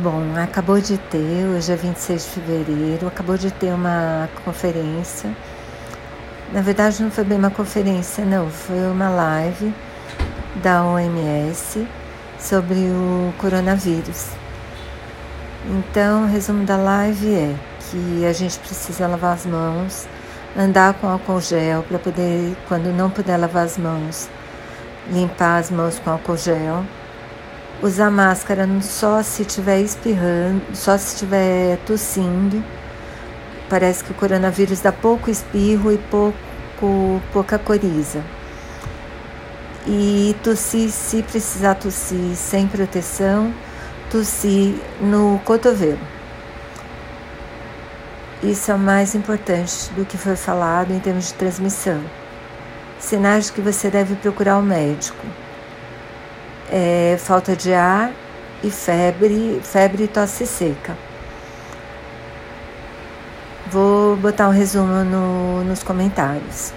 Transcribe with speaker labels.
Speaker 1: Bom, acabou de ter, hoje é 26 de fevereiro, acabou de ter uma conferência. Na verdade, não foi bem uma conferência, não, foi uma live da OMS sobre o coronavírus. Então, o resumo da live é que a gente precisa lavar as mãos, andar com álcool gel para poder, quando não puder lavar as mãos, limpar as mãos com álcool gel usar máscara só se estiver espirrando, só se estiver tossindo. Parece que o coronavírus dá pouco espirro e pouco, pouca coriza. E tossir, se precisar tossir sem proteção, tossir no cotovelo. Isso é o mais importante do que foi falado em termos de transmissão. Sinais de que você deve procurar o um médico é, falta de ar e febre, febre e tosse seca. Vou botar um resumo no, nos comentários.